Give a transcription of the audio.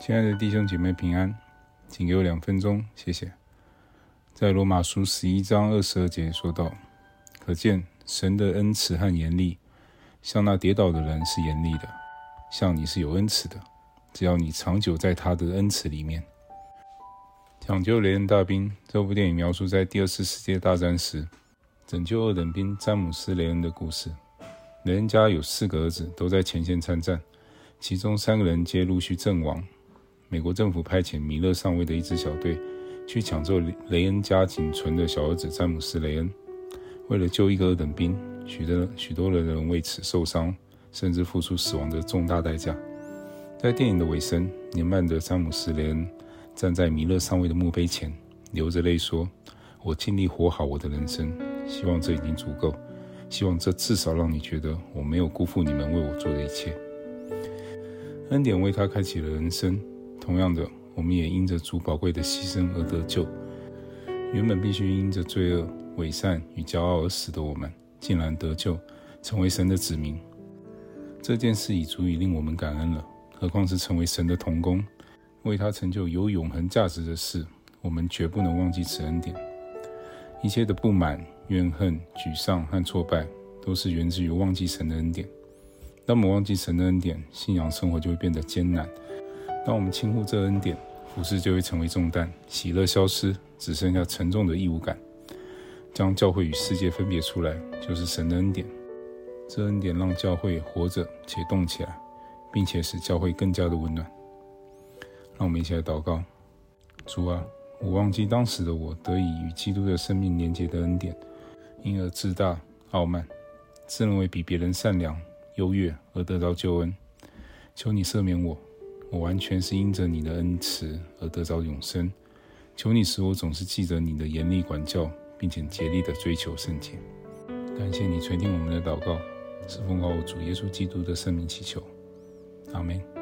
亲爱的弟兄姐妹平安，请给我两分钟，谢谢。在罗马书十一章二十二节说道：“可见神的恩慈和严厉，向那跌倒的人是严厉的，向你是有恩慈的，只要你长久在他的恩慈里面。”抢救雷恩大兵这部电影描述在第二次世界大战时拯救二等兵詹姆斯·雷恩的故事。雷恩家有四个儿子都在前线参战，其中三个人皆陆续阵亡。美国政府派遣米勒上尉的一支小队去抢救雷恩家仅存的小儿子詹姆斯·雷恩。为了救一个二等兵，许多许多的人为此受伤，甚至付出死亡的重大代价。在电影的尾声，年迈的詹姆斯·雷恩站在米勒上尉的墓碑前，流着泪说：“我尽力活好我的人生，希望这已经足够。”希望这至少让你觉得我没有辜负你们为我做的一切。恩典为他开启了人生。同样的，我们也因着主宝贵的牺牲而得救。原本必须因着罪恶、伪善与骄傲而死的我们，竟然得救，成为神的子民。这件事已足以令我们感恩了，何况是成为神的童工，为他成就有永恒价值的事。我们绝不能忘记此恩典。一切的不满。怨恨、沮丧和挫败，都是源自于忘记神的恩典。当我们忘记神的恩典，信仰生活就会变得艰难。当我们轻忽这恩典，服事就会成为重担，喜乐消失，只剩下沉重的义务感。将教会与世界分别出来，就是神的恩典。这恩典让教会活着且动起来，并且使教会更加的温暖。让我们一起来祷告：主啊，我忘记当时的我得以与基督的生命连接的恩典。因而自大、傲慢，自认为比别人善良、优越而得到救恩。求你赦免我，我完全是因着你的恩慈而得着永生。求你使我总是记得你的严厉管教，并且竭力的追求圣洁。感谢你垂听我们的祷告，是奉靠主耶稣基督的圣名祈求，阿门。